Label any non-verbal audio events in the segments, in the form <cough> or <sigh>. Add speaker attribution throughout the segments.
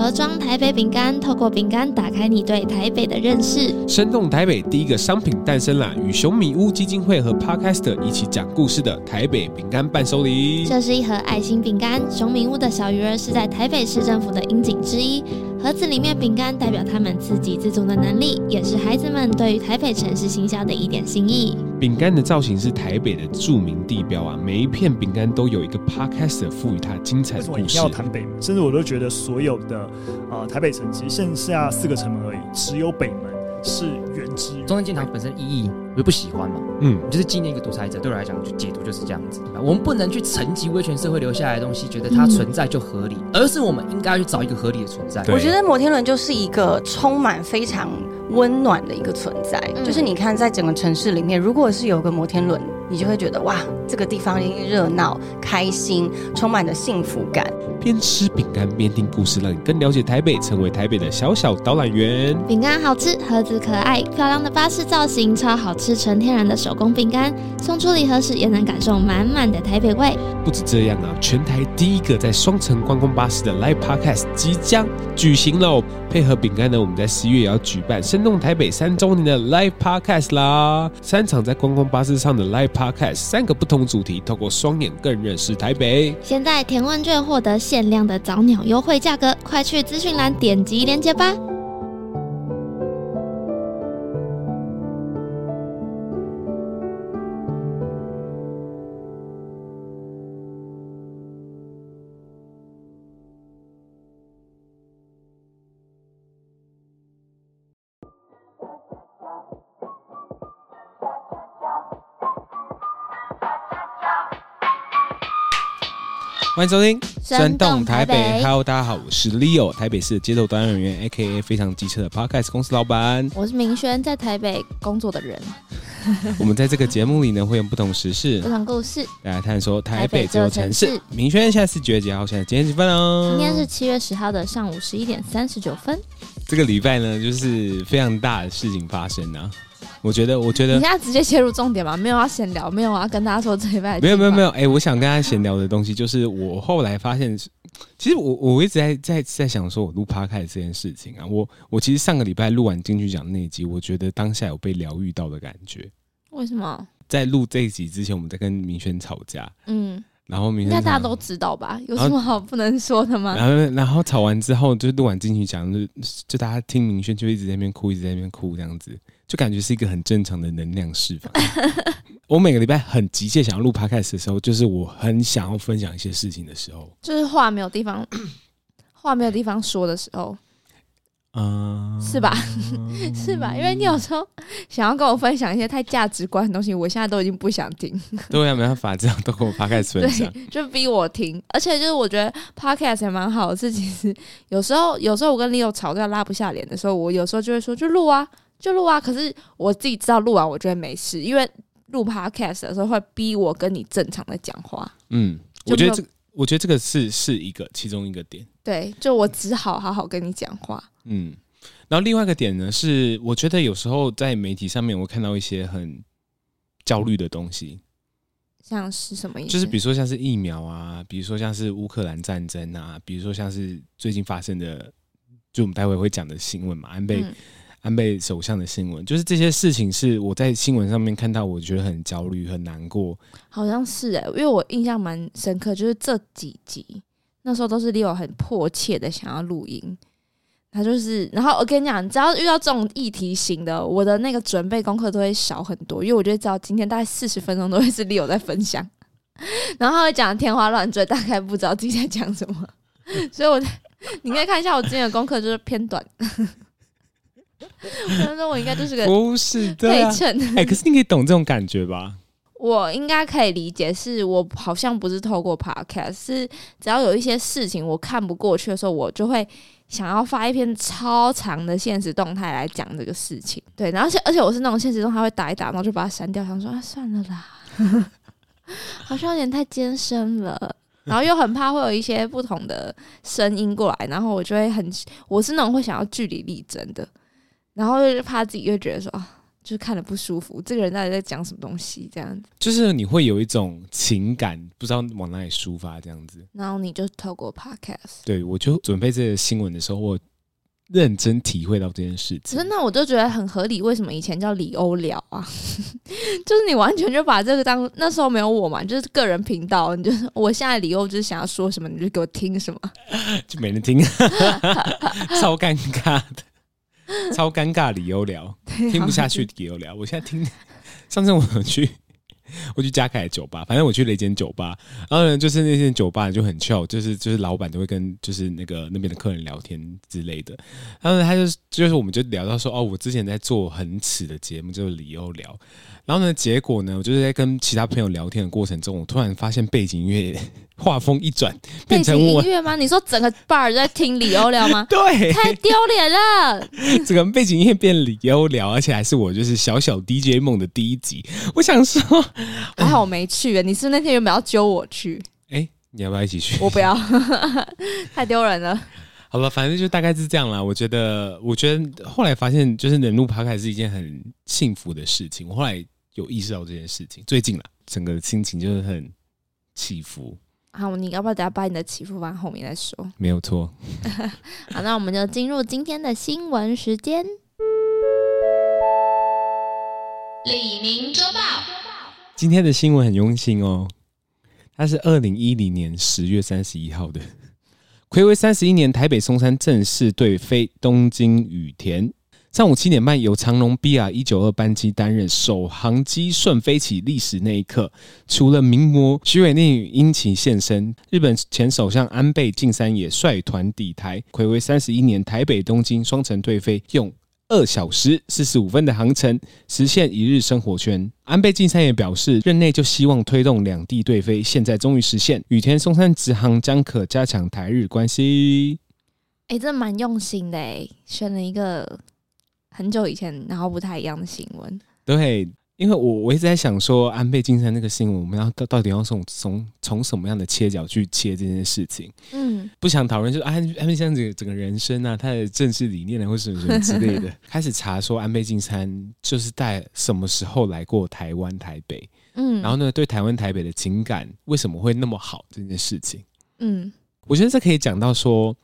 Speaker 1: 盒装台北饼干，透过饼干打开你对台北的认识。
Speaker 2: 生动台北第一个商品诞生了，与熊米屋基金会和 Podcast 一起讲故事的台北饼干伴手礼。
Speaker 1: 这是一盒爱心饼干，熊米屋的小鱼儿是在台北市政府的樱景之一。盒子里面饼干代表他们自给自足的能力，也是孩子们对于台北城市行销的一点心意。
Speaker 2: 饼干的造型是台北的著名地标啊，每一片饼干都有一个 Podcast 赋予它精彩的故事。
Speaker 3: 为什么要谈北门？甚至我都觉得所有的呃台北城其实剩下四个城门而已，只有北门是原汁。
Speaker 4: 中正纪念堂本身意义我就不喜欢嘛，嗯，就是纪念一个独裁者，对我来讲就解读就是这样子。我们不能去沉寂威权社会留下来的东西，觉得它存在就合理，嗯、而是我们应该去找一个合理的存在。
Speaker 5: 我觉得摩天轮就是一个充满非常。温暖的一个存在，嗯、就是你看，在整个城市里面，如果是有个摩天轮，你就会觉得哇，这个地方一定热闹、开心，充满了幸福感。
Speaker 2: 边吃饼干边听故事，让你更了解台北，成为台北的小小导览员。
Speaker 1: 饼干好吃，盒子可爱，漂亮的巴士造型，超好吃，纯天然的手工饼干，送出礼盒时也能感受满满的台北味。
Speaker 2: 不止这样啊，全台第一个在双层观光巴士的 Live Podcast 即将举行喽！配合饼干呢，我们在十一月也要举办生动台北三周年的 Live Podcast 啦！三场在观光巴士上的 Live Podcast，三个不同主题，透过双眼更认识台北。
Speaker 1: 现在填问卷获得限量的早鸟优惠价格，快去资讯栏点击链接吧。
Speaker 2: 欢迎收听《生动台北》。Hello，大家好，我是 Leo，台北市的街头导演人员，AKA 非常机车的 Podcast 公司老板。
Speaker 1: 我是明轩，在台北工作的人。<laughs>
Speaker 2: 我们在这个节目里呢，会用不同时事、
Speaker 1: 不同故事
Speaker 2: 来探索台北这座城市。明轩现在是几月几号？现在几点几分哦？
Speaker 1: 今天是七月十号的上午十一点三十九分。
Speaker 2: 这个礼拜呢，就是非常大的事情发生啊。我觉得，我觉得
Speaker 1: 你现在直接切入重点吧？没有要闲聊，没有要跟大家说这一拜。
Speaker 2: 没有，没有，没有。哎、欸，我想跟大家闲聊的东西，就是我后来发现，其实我我一直在在在想，说我录 Podcast 这件事情啊，我我其实上个礼拜录完金曲奖那一集，我觉得当下有被疗愈到的感觉。
Speaker 1: 为什么？
Speaker 2: 在录这一集之前，我们在跟明轩吵架。嗯。然后明轩，应该大
Speaker 1: 家都知道吧？有什么好不能说的吗？
Speaker 2: 然后，然后吵完之后，就录完进去讲，就就大家听明轩就一直在那边哭，一直在那边哭，这样子就感觉是一个很正常的能量释放。<laughs> 我每个礼拜很急切想要录 podcast 的时候，就是我很想要分享一些事情的时候，
Speaker 1: 就是话没有地方，<clears throat> 话没有地方说的时候。嗯，是吧？<laughs> 是吧？因为你有时候想要跟我分享一些太价值观的东西，我现在都已经不想听。
Speaker 2: 对啊，没办法，这样都跟我 podcast 分享，<laughs>
Speaker 1: 就逼我听。而且就是我觉得 podcast 也蛮好的，是其实有时候，有时候我跟 Leo 吵架拉不下脸的时候，我有时候就会说就录啊，就录啊。可是我自己知道录完我觉得没事，因为录 podcast 的时候会逼我跟你正常的讲话。
Speaker 2: 嗯，我觉得这个，我觉得这个是是一个其中一个点。
Speaker 1: 对，就我只好好好跟你讲话。
Speaker 2: 嗯，然后另外一个点呢，是我觉得有时候在媒体上面，我看到一些很焦虑的东西，
Speaker 1: 像是什么意思？
Speaker 2: 就是比如说像是疫苗啊，比如说像是乌克兰战争啊，比如说像是最近发生的，就我们待会会讲的新闻嘛，安倍、嗯、安倍首相的新闻，就是这些事情是我在新闻上面看到，我觉得很焦虑、很难过。
Speaker 1: 好像是哎、因为我印象蛮深刻，就是这几集那时候都是 Leo 很迫切的想要录音。他就是，然后我跟你讲，只要遇到这种议题型的，我的那个准备功课都会少很多，因为我就知道今天大概四十分钟都会是 Leo 在分享，<laughs> 然后他会讲天花乱坠，大概不知道自己在讲什么，<laughs> 所以我你可以看一下我今天的功课就是偏短。我想说我应该就是个
Speaker 2: 不是对
Speaker 1: 配
Speaker 2: 啊，
Speaker 1: 衬。
Speaker 2: 哎，可是你可以懂这种感觉吧？
Speaker 1: 我应该可以理解，是我好像不是透过 podcast，是只要有一些事情我看不过去的时候，我就会想要发一篇超长的现实动态来讲这个事情。对，然后而且而且我是那种现实动态会打一打，然后就把它删掉，想说啊算了啦，<laughs> 好像有点太艰深了，然后又很怕会有一些不同的声音过来，然后我就会很，我是那种会想要据理力争的，然后就怕自己又觉得说啊。就是看了不舒服，这个人到底在讲什么东西？这样子，
Speaker 2: 就是你会有一种情感，不知道往哪里抒发，这样子。
Speaker 1: 然后你就透过 podcast，
Speaker 2: 对，我就准备这个新闻的时候，我认真体会到这件事情。
Speaker 1: 真的，我就觉得很合理。为什么以前叫李欧聊啊？<laughs> 就是你完全就把这个当那时候没有我嘛，就是个人频道，你就是我现在李欧就是想要说什么，你就给我听什么，<laughs>
Speaker 2: 就没人听，<laughs> 超尴尬的。<laughs> 超尴尬，理由聊 <laughs> 听不下去，理由聊。我现在听，<laughs> 上次我去，我去嘉凯酒吧，反正我去了一间酒吧，然后呢，就是那间酒吧就很 chill，就是就是老板都会跟就是那个那边的客人聊天之类的。然后呢，他就就是我们就聊到说，哦，我之前在做很耻的节目，就是理由聊。然后呢，结果呢，我就是在跟其他朋友聊天的过程中，我突然发现背景音乐画风一转，变成我
Speaker 1: 背景音乐吗？你说整个 bar 在听李欧聊吗？
Speaker 2: 对，
Speaker 1: 太丢脸了！
Speaker 2: 整个背景音乐变李欧聊，而且还是我就是小小 DJ 梦的第一集。我想说，<laughs>
Speaker 1: 还好我没去。你是不是那天原本要揪我去？
Speaker 2: 哎、欸，你要不要一起去？
Speaker 1: 我不要，<laughs> 太丢人了。
Speaker 2: 好了，反正就大概是这样啦。我觉得，我觉得后来发现，就是能录 Podcast 是一件很幸福的事情。我后来有意识到这件事情，最近啦，整个心情就是很起伏。
Speaker 1: 好，你要不要等下把你的起伏放后面再说？
Speaker 2: 没有错。<laughs>
Speaker 1: 好，那我们就进入今天的新闻时间。李宁周报。
Speaker 2: 今天的新闻很用心哦，它是二零一零年十月三十一号的。睽违三十一年，台北松山正式对飞东京羽田。上午七点半，由长荣 BR 一九二班机担任首航机顺飞起历史那一刻，除了名模徐伟宁与殷勤现身，日本前首相安倍晋三也率团抵台。睽违三十一年，台北东京双城对飞用。二小时四十五分的航程，实现一日生活圈。安倍晋三也表示，任内就希望推动两地对飞，现在终于实现。羽田松山直航将可加强台日关系。
Speaker 1: 哎、欸，这蛮用心的哎，选了一个很久以前然后不太一样的新闻。
Speaker 2: 对。因为我我一直在想说，安倍晋三那个新闻，我们要到到底要从从从什么样的切角去切这件事情？嗯，不想讨论，就安安倍晋三整个整个人生啊，他的政治理念啊，或什么什么之类的，<laughs> 开始查说安倍晋三就是在什么时候来过台湾台北，嗯，然后呢，对台湾台北的情感为什么会那么好这件事情？嗯，我觉得这可以讲到说。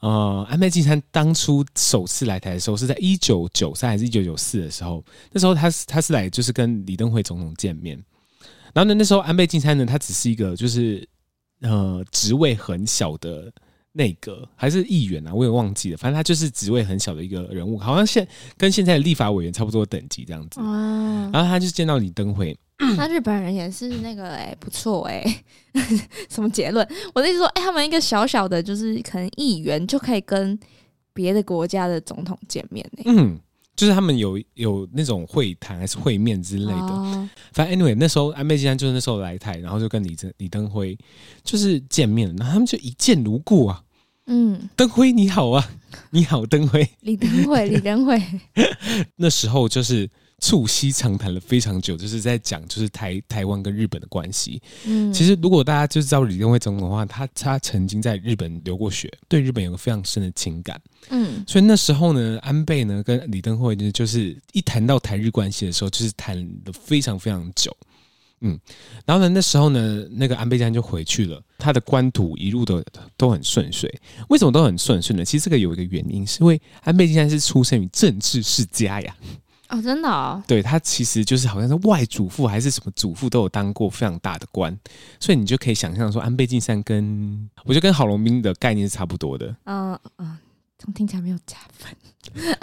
Speaker 2: 呃，安倍晋三当初首次来台的时候是在一九九三还是一九九四的时候？那时候他是他是来就是跟李登辉总统见面，然后呢，那时候安倍晋三呢，他只是一个就是呃职位很小的内阁还是议员啊，我也忘记了，反正他就是职位很小的一个人物，好像现跟现在的立法委员差不多等级这样子。然后他就见到李登辉。<clears throat>
Speaker 1: 那日本人也是那个哎、欸，不错哎、欸，<laughs> 什么结论？我的意思说，哎、欸，他们一个小小的，就是可能议员就可以跟别的国家的总统见面。
Speaker 2: 嗯，就是他们有有那种会谈还是会面之类的。哦、反正 anyway，那时候安倍晋三就是那时候来台，然后就跟李登李登辉就是见面，然后他们就一见如故啊。嗯，灯辉你好啊，<laughs> 你好灯辉，
Speaker 1: 李登辉 <laughs> 李登辉，
Speaker 2: 那时候就是。促膝长谈了非常久，就是在讲就是台台湾跟日本的关系。嗯，其实如果大家就知道李登辉总统的话，他他曾经在日本留过学，对日本有个非常深的情感。嗯，所以那时候呢，安倍呢跟李登辉呢，就是一谈到台日关系的时候，就是谈了非常非常久。嗯，然后呢，那时候呢，那个安倍晋三就回去了，他的官途一路都都很顺遂。为什么都很顺遂呢？其实这个有一个原因，是因为安倍晋三是出生于政治世家呀。<laughs>
Speaker 1: 哦，真的哦，
Speaker 2: 对，他其实就是好像是外祖父还是什么祖父都有当过非常大的官，所以你就可以想象说，安倍晋三跟我觉得跟郝龙斌的概念是差不多的。嗯嗯，
Speaker 1: 从听起来没有加分，<laughs>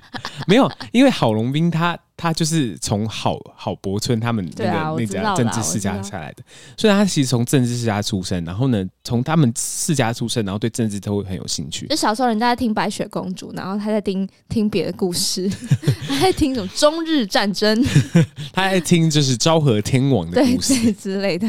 Speaker 2: 没有，因为郝龙斌他他就是从郝郝柏村他们那个、
Speaker 1: 啊、
Speaker 2: 那家政治世家下来的，所以他其实从政治世家出身，然后呢，从他们世家出身，然后对政治都会很有兴趣。
Speaker 1: 就小时候人家在听白雪公主，然后他在听听别的故事，<laughs> 他在听什么中日战争，<laughs>
Speaker 2: 他在听就是昭和天王的 <laughs> 故事
Speaker 1: 之类的。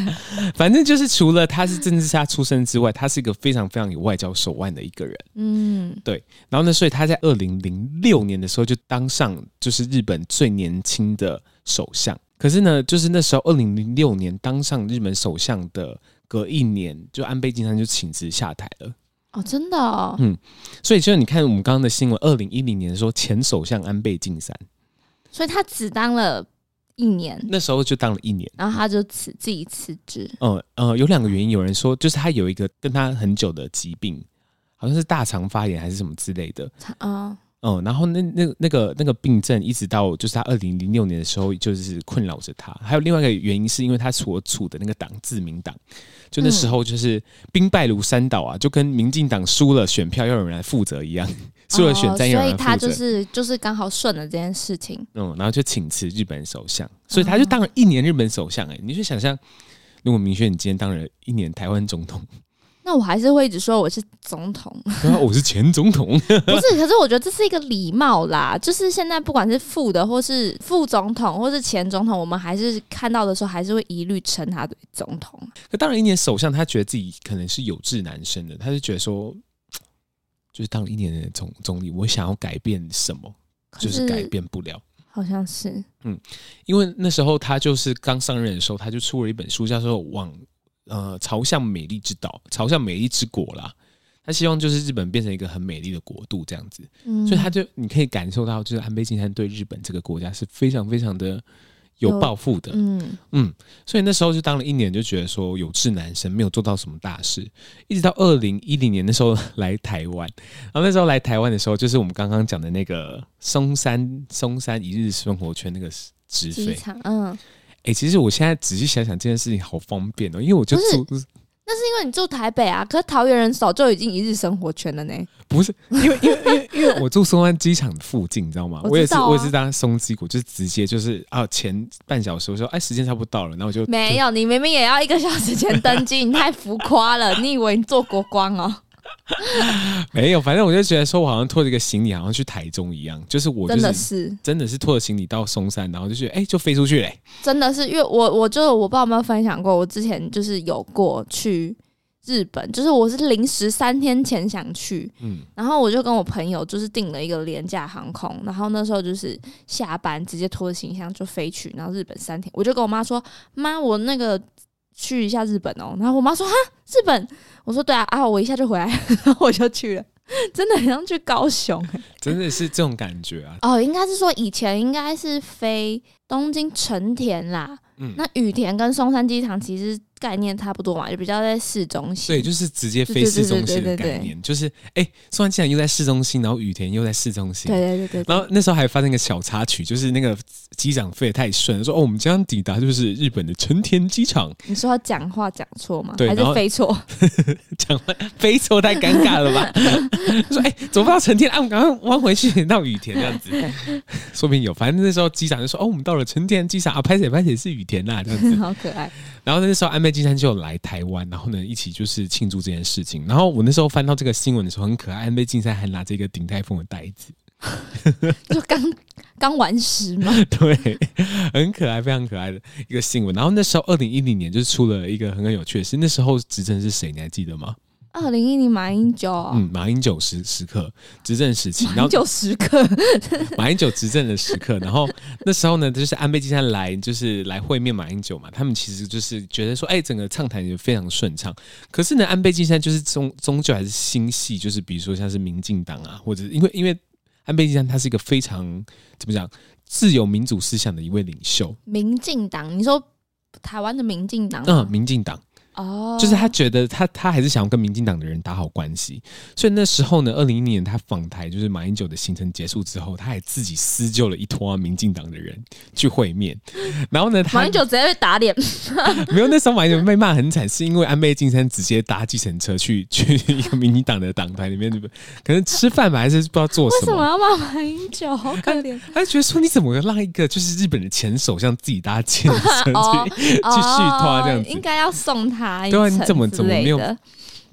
Speaker 2: 反正就是除了他是政治世家出身之外，他是一个非常非常有外交手腕的一个人。嗯，对。然后呢，所以他在二零零六年的时候就当上就是日本最年轻的首相，可是呢，就是那时候二零零六年当上日本首相的隔一年，就安倍晋三就请辞下台了。
Speaker 1: 哦，真的哦。
Speaker 2: 嗯，所以就是你看我们刚刚的新闻，二零一零年的时候，前首相安倍晋三，
Speaker 1: 所以他只当了一年，
Speaker 2: 那时候就当了一年，
Speaker 1: 然后他就辞自己辞职。
Speaker 2: 嗯呃，有两个原因，有人说就是他有一个跟他很久的疾病，好像是大肠发炎还是什么之类的啊。嗯，然后那那那个那个病症一直到就是他二零零六年的时候，就是困扰着他。还有另外一个原因，是因为他所处的那个党自民党，就那时候就是兵败如山倒啊，就跟民进党输了选票要有人来负责一样，<laughs> 输了选战要有人负责。
Speaker 1: 所以他就是就是刚好顺了这件事情。
Speaker 2: 嗯，然后就请辞日本首相，所以他就当了一年日本首相。哎，你就想象，如果明轩你今天当了一年台湾总统。
Speaker 1: 那我还是会一直说我是总统，<laughs>
Speaker 2: 我是前总统，<laughs>
Speaker 1: 不是。可是我觉得这是一个礼貌啦，就是现在不管是副的，或是副总统，或是前总统，我们还是看到的时候，还是会一律称他为总统。
Speaker 2: 可当了一年首相，他觉得自己可能是有志难伸的，他就觉得说，就是当了一年的总总理，我想要改变什么，就是改变不了。
Speaker 1: 好像是，
Speaker 2: 嗯，因为那时候他就是刚上任的时候，他就出了一本书，叫做《往》。呃，朝向美丽之岛，朝向美丽之国啦。他希望就是日本变成一个很美丽的国度这样子，嗯、所以他就你可以感受到，就是安倍晋三对日本这个国家是非常非常的有抱负的。嗯嗯，所以那时候就当了一年，就觉得说有志难伸，没有做到什么大事。一直到二零一零年的时候来台湾，然后那时候来台湾的时候，就是我们刚刚讲的那个松山松山一日生活圈那个直飞，嗯。哎、欸，其实我现在仔细想想，这件事情好方便哦，因为我就住，
Speaker 1: 那是因为你住台北啊，可是桃园人早就已经一日生活圈了呢。
Speaker 2: 不是，因为因为因为因为我住松山机场附近，你知道吗？我，啊、我也是，我也是当松机谷，就是直接就是啊，前半小时我说哎，时间差不多到了，然后我就
Speaker 1: 没有，你明明也要一个小时前登机，<laughs> 你太浮夸了，你以为你坐国光哦？<laughs>
Speaker 2: 没有，反正我就觉得说，我好像拖着一个行李，好像去台中一样。就是我就是真的是真的是拖着行李到松山，然后就觉得哎、欸，就飞出去嘞。
Speaker 1: 真的是，因为我我就我不知道有没有分享过，我之前就是有过去日本，就是我是临时三天前想去，嗯，然后我就跟我朋友就是订了一个廉价航空，然后那时候就是下班直接拖着行李箱就飞去，然后日本三天，我就跟我妈说，妈，我那个。去一下日本哦，然后我妈说哈，日本，我说对啊，啊我一下就回来，<laughs> 然后我就去了，真的很像去高雄，欸，
Speaker 2: 真的是这种感觉啊。
Speaker 1: 哦，应该是说以前应该是飞东京成田啦，嗯，那羽田跟松山机场其实。概念差不多嘛，就比较在市中心。
Speaker 2: 对，就是直接飞市中心的概念，就是哎，松山机场又在市中心，然后雨田又在市中心。
Speaker 1: 对对对对。
Speaker 2: 然后那时候还发生一个小插曲，就是那个机长飞得太顺，说哦，我们将抵达就是日本的成田机场。
Speaker 1: 你说他讲话讲错吗？
Speaker 2: 对，
Speaker 1: 还是飞错？<laughs>
Speaker 2: 讲话飞错太尴尬了吧？<laughs> 说哎，走不到成田啊，我们赶快弯回去到雨田这样子。<laughs> 说不定有，反正那时候机长就说哦，我们到了成田机场啊，拍写拍写是雨田呐，这样子。
Speaker 1: 好可爱。
Speaker 2: 然后那时候安倍晋三就来台湾，然后呢一起就是庆祝这件事情。然后我那时候翻到这个新闻的时候很可爱，安倍晋三还拿着一个鼎泰丰的袋子，<laughs>
Speaker 1: 就刚刚完食嘛。
Speaker 2: 对，<laughs> 很可爱，非常可爱的一个新闻。然后那时候二零一零年就是出了一个很很有趣的事，那时候执政是谁？你还记得吗？
Speaker 1: 二零一零马英九，
Speaker 2: 嗯，马英九时时刻执政时期，
Speaker 1: 马英九时刻，<laughs>
Speaker 2: 马英九执政的时刻，然后那时候呢，就是安倍晋三来，就是来会面马英九嘛，他们其实就是觉得说，哎，整个畅谈也非常顺畅。可是呢，安倍晋三就是终终究还是心系，就是比如说像是民进党啊，或者因为因为安倍晋三他是一个非常怎么讲自由民主思想的一位领袖。
Speaker 1: 民进党，你说台湾的民进党，
Speaker 2: 嗯，民进党。
Speaker 1: 哦，
Speaker 2: 就是他觉得他他还是想要跟民进党的人打好关系，所以那时候呢，二零一零年他访台，就是马英九的行程结束之后，他还自己私救了一拖民进党的人去会面，然后呢，
Speaker 1: 马英九直接被打脸，<laughs>
Speaker 2: 没有，那时候马英九被骂很惨，是因为安倍晋三直接搭计程车去去一个民进党的党团里面，可能吃饭吧，还是不知道做什么，
Speaker 1: 为什么要骂马英九？好可怜，
Speaker 2: 他觉得说你怎么让一个就是日本的前首相自己搭计程车 <laughs> 去、哦、<laughs> 去续拖这样子，
Speaker 1: 应该要送他一
Speaker 2: 对啊，你怎么？怎么没有？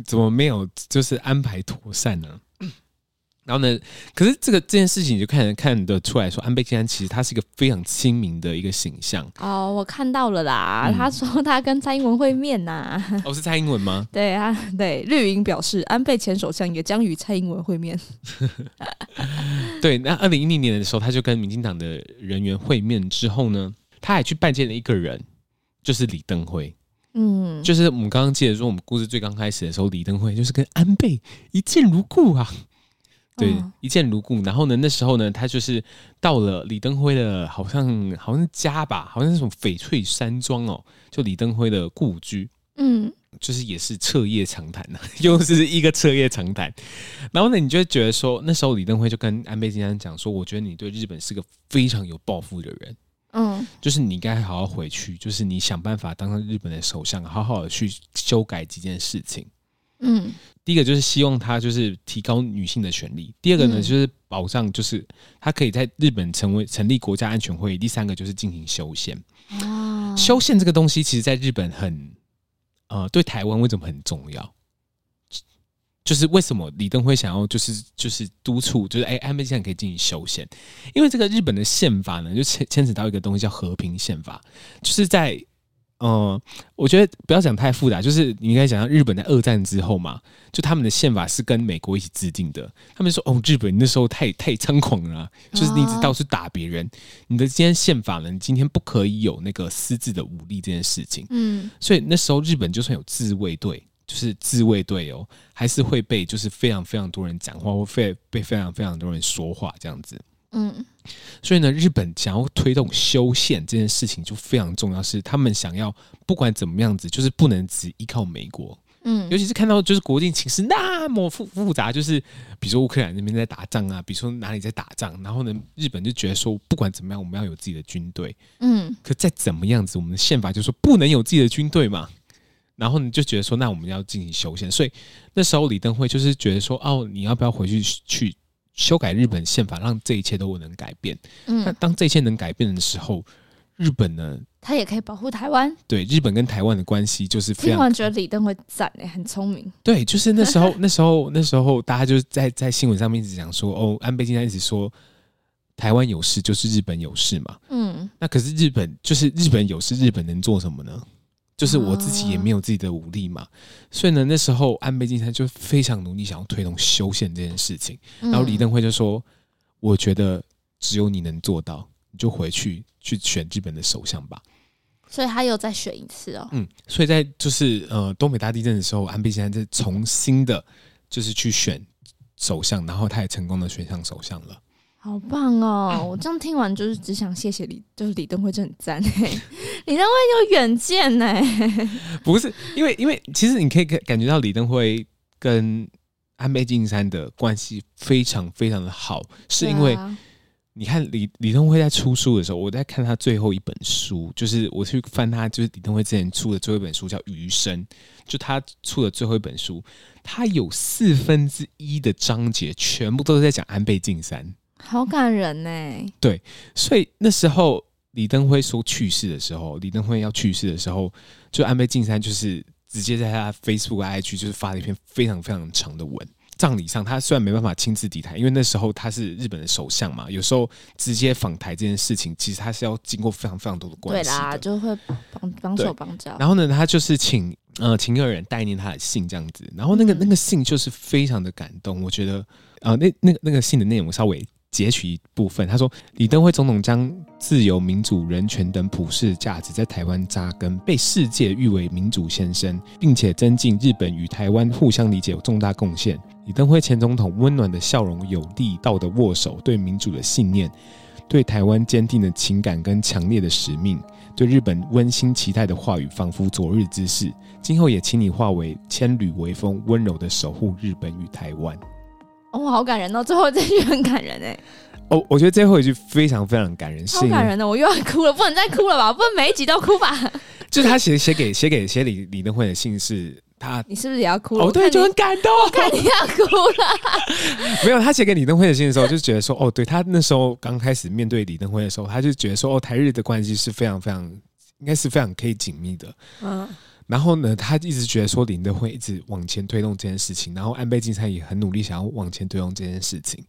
Speaker 2: 怎么没有？就是安排妥善呢？然后呢？可是这个这件事情，你就看看得出来说，安倍晋三其实他是一个非常亲民的一个形象。
Speaker 1: 哦，我看到了啦，嗯、他说他跟蔡英文会面呐、啊。
Speaker 2: 哦，是蔡英文吗？<laughs>
Speaker 1: 对啊，对，绿营表示，安倍前首相也将与蔡英文会面。<laughs>
Speaker 2: 对，那二零一零年的时候，他就跟民进党的人员会面之后呢，他还去拜见了一个人，就是李登辉。嗯，就是我们刚刚记得说，我们故事最刚开始的时候，李登辉就是跟安倍一见如故啊，对，哦、一见如故。然后呢，那时候呢，他就是到了李登辉的，好像好像是家吧，好像是什么翡翠山庄哦，就李登辉的故居。嗯，就是也是彻夜长谈呐、啊，<laughs> 又是一个彻夜长谈。然后呢，你就会觉得说，那时候李登辉就跟安倍晋三讲说，我觉得你对日本是个非常有抱负的人。嗯，就是你应该好好回去，就是你想办法当上日本的首相，好好的去修改几件事情。嗯，第一个就是希望他就是提高女性的权利，第二个呢就是保障，就是他可以在日本成为成立国家安全会议，第三个就是进行修宪。哦，修宪这个东西，其实在日本很，呃，对台湾为什么很重要？就是为什么李登辉想要就是就是督促，就是哎，安倍晋三可以进行修宪，因为这个日本的宪法呢，就牵牵扯到一个东西叫和平宪法，就是在呃，我觉得不要讲太复杂，就是你应该讲到日本在二战之后嘛，就他们的宪法是跟美国一起制定的，他们说哦，日本那时候太太猖狂了啊，就是你一直到处打别人，你的今天宪法呢，你今天不可以有那个私自的武力这件事情，嗯，所以那时候日本就算有自卫队。就是自卫队哦，还是会被就是非常非常多人讲话，或被被非常非常多人说话这样子。嗯，所以呢，日本想要推动修宪这件事情就非常重要，是他们想要不管怎么样子，就是不能只依靠美国。嗯，尤其是看到就是国境情势那么复复杂，就是比如说乌克兰那边在打仗啊，比如说哪里在打仗，然后呢，日本就觉得说不管怎么样，我们要有自己的军队。嗯，可再怎么样子，我们的宪法就说不能有自己的军队嘛。然后你就觉得说，那我们要进行修宪，所以那时候李登辉就是觉得说，哦，你要不要回去去修改日本宪法，让这一切都能改变？嗯，那当这一切能改变的时候，日本呢，
Speaker 1: 他也可以保护台湾。
Speaker 2: 对，日本跟台湾的关系就是非常。听完
Speaker 1: 觉得李登辉赞诶，很聪明。
Speaker 2: 对，就是那时候，<laughs> 那时候，那时候，大家就在在新闻上面一直讲说，哦，安倍晋三一直说台湾有事就是日本有事嘛。嗯，那可是日本就是日本有事，日本能做什么呢？就是我自己也没有自己的武力嘛，所以呢，那时候安倍晋三就非常努力想要推动修宪这件事情。然后李登辉就说：“我觉得只有你能做到，你就回去去选日本的首相吧。”
Speaker 1: 所以他又再选一次哦。
Speaker 2: 嗯，所以在就是呃东北大地震的时候，安倍晋三再重新的，就是去选首相，然后他也成功的选上首相了。
Speaker 1: 好棒哦！我这样听完就是只想谢谢李，就是李登辉真的很赞哎，李登辉有远见哎。
Speaker 2: 不是因为因为其实你可以感感觉到李登辉跟安倍晋三的关系非常非常的好，是因为你看李李登辉在出书的时候，我在看他最后一本书，就是我去翻他就是李登辉之前出的最后一本书叫《余生》，就他出的最后一本书，他有四分之一的章节全部都是在讲安倍晋三。
Speaker 1: 好感人呢。
Speaker 2: 对，所以那时候李登辉说去世的时候，李登辉要去世的时候，就安倍晋三就是直接在他 Facebook IG 就是发了一篇非常非常长的文。葬礼上他虽然没办法亲自抵台，因为那时候他是日本的首相嘛，有时候直接访台这件事情，其实他是要经过非常非常多的关系。对啦，
Speaker 1: 就会帮帮手帮脚。
Speaker 2: 然后呢，他就是请呃请个人代念他的信这样子，然后那个、嗯、那个信就是非常的感动，我觉得呃那那个那个信的内容稍微。截取一部分，他说：“李登辉总统将自由、民主、人权等普世价值在台湾扎根，被世界誉为民主先生，并且增进日本与台湾互相理解有重大贡献。李登辉前总统温暖的笑容、有力道的握手、对民主的信念，对台湾坚定的情感跟强烈的使命，对日本温馨期待的话语，仿佛昨日之事。今后也请你化为千缕微风，温柔的守护日本与台湾。
Speaker 1: 哦，好感人哦！最后这句很感人哎。
Speaker 2: 哦，我觉得最后一句非常非常感人，
Speaker 1: 好感人的，我又要哭了，不能再哭了吧？不能每一集都哭吧？<laughs>
Speaker 2: 就是他写写给写给写李李登辉的信是。他，<laughs>
Speaker 1: 你是不是也要哭了？
Speaker 2: 哦，对，就很感动。
Speaker 1: 我看你要哭了。<laughs>
Speaker 2: 没有，他写给李登辉的信的时候，就觉得说，哦，对他那时候刚开始面对李登辉的时候，他就觉得说，哦，台日的关系是非常非常，应该是非常可以紧密的。嗯。然后呢，他一直觉得说，林德会一直往前推动这件事情，然后安倍晋三也很努力想要往前推动这件事情。